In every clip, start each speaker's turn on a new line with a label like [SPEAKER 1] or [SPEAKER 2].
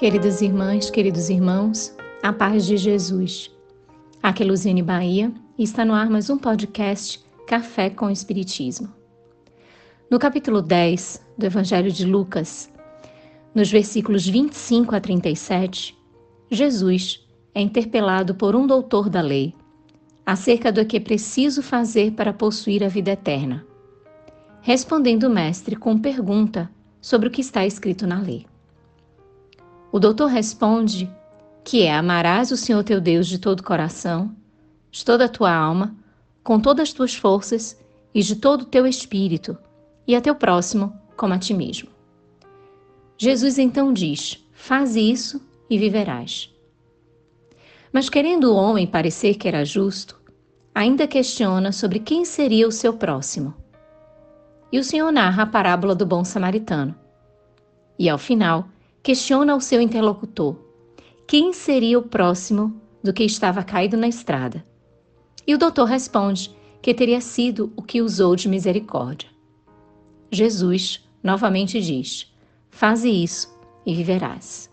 [SPEAKER 1] Queridas irmãs, queridos irmãos, a paz de Jesus. Aqui é Luziane Bahia e está no ar mais um podcast Café com Espiritismo. No capítulo 10 do Evangelho de Lucas, nos versículos 25 a 37, Jesus é interpelado por um doutor da lei acerca do que é preciso fazer para possuir a vida eterna. Respondendo o mestre com pergunta sobre o que está escrito na lei. O doutor responde que é amarás o Senhor teu Deus de todo o coração, de toda a tua alma, com todas as tuas forças e de todo o teu espírito, e a teu próximo como a ti mesmo. Jesus então diz: Faz isso e viverás. Mas querendo o homem parecer que era justo, ainda questiona sobre quem seria o seu próximo. E o Senhor narra a parábola do bom samaritano. E ao final, questiona o seu interlocutor quem seria o próximo do que estava caído na estrada. E o doutor responde que teria sido o que usou de misericórdia. Jesus novamente diz: Faze isso e viverás.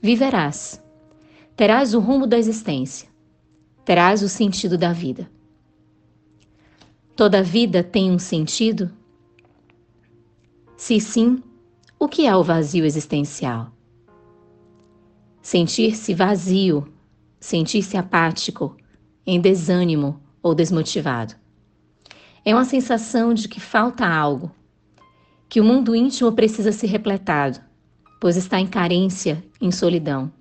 [SPEAKER 1] Viverás. Terás o rumo da existência. Terás o sentido da vida. Toda vida tem um sentido? Se sim, o que é o vazio existencial? Sentir-se vazio, sentir-se apático, em desânimo ou desmotivado. É uma sensação de que falta algo, que o mundo íntimo precisa ser repletado, pois está em carência, em solidão.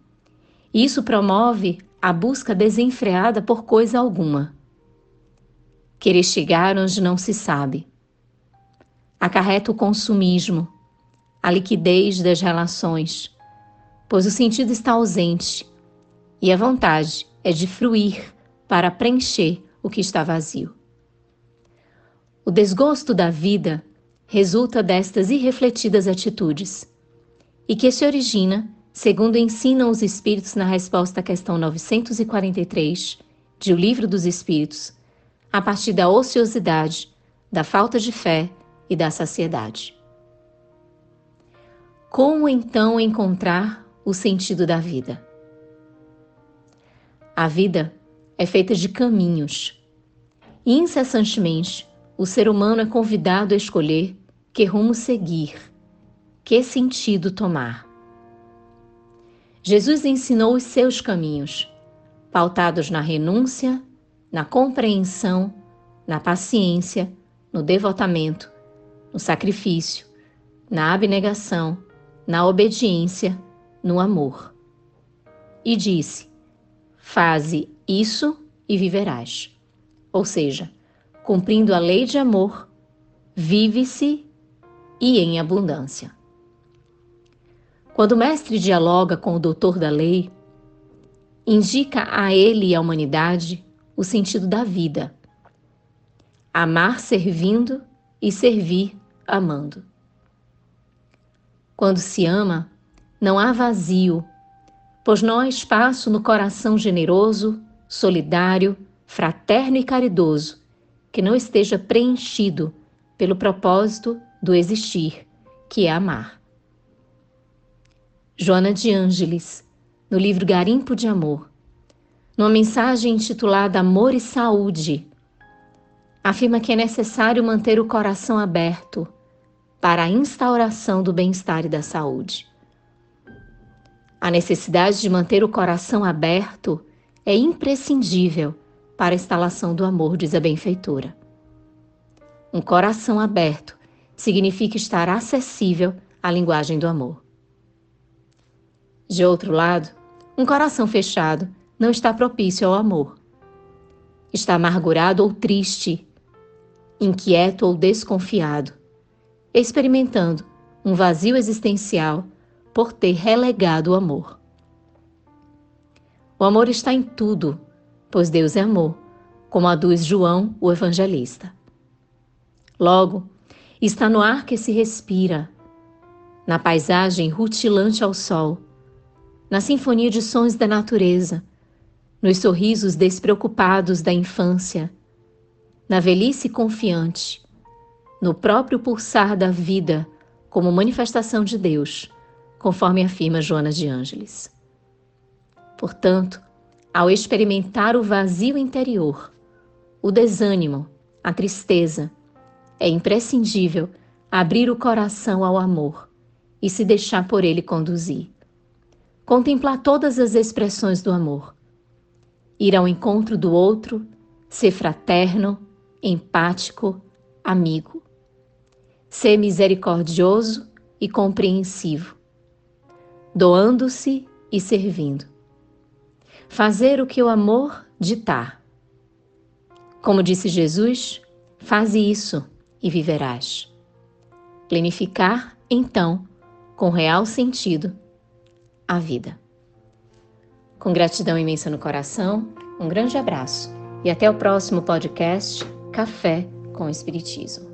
[SPEAKER 1] E isso promove a busca desenfreada por coisa alguma. Querer chegar onde não se sabe. Acarreta o consumismo, a liquidez das relações, pois o sentido está ausente e a vontade é de fruir para preencher o que está vazio. O desgosto da vida resulta destas irrefletidas atitudes e que se origina, segundo ensinam os Espíritos na resposta à questão 943 de O Livro dos Espíritos, a partir da ociosidade, da falta de fé e da saciedade. Como então encontrar o sentido da vida? A vida é feita de caminhos. Incessantemente, o ser humano é convidado a escolher que rumo seguir, que sentido tomar. Jesus ensinou os seus caminhos, pautados na renúncia, na compreensão, na paciência, no devotamento, no sacrifício, na abnegação, na obediência, no amor. E disse: Faze isso e viverás. Ou seja, cumprindo a lei de amor, vive-se e em abundância. Quando o mestre dialoga com o doutor da lei, indica a ele e à humanidade o sentido da vida. Amar servindo e servir amando. Quando se ama, não há vazio, pois não há espaço no coração generoso, solidário, fraterno e caridoso que não esteja preenchido pelo propósito do existir, que é amar. Joana de Ângeles, no livro Garimpo de Amor, numa mensagem intitulada Amor e Saúde, afirma que é necessário manter o coração aberto para a instauração do bem-estar e da saúde. A necessidade de manter o coração aberto é imprescindível para a instalação do amor, diz a benfeitora. Um coração aberto significa estar acessível à linguagem do amor. De outro lado, um coração fechado não está propício ao amor. Está amargurado ou triste, inquieto ou desconfiado, experimentando um vazio existencial por ter relegado o amor. O amor está em tudo, pois Deus é amor, como aduz João, o evangelista. Logo, está no ar que se respira, na paisagem rutilante ao sol, na sinfonia de sons da natureza, nos sorrisos despreocupados da infância, na velhice confiante, no próprio pulsar da vida como manifestação de Deus, conforme afirma Joana de Ângeles. Portanto, ao experimentar o vazio interior, o desânimo, a tristeza, é imprescindível abrir o coração ao amor e se deixar por ele conduzir. Contemplar todas as expressões do amor. Ir ao encontro do outro, ser fraterno, empático, amigo. Ser misericordioso e compreensivo. Doando-se e servindo. Fazer o que o amor ditar. Como disse Jesus, faze isso e viverás. Planificar, então, com real sentido, a vida. Com gratidão imensa no coração, um grande abraço e até o próximo podcast Café com Espiritismo.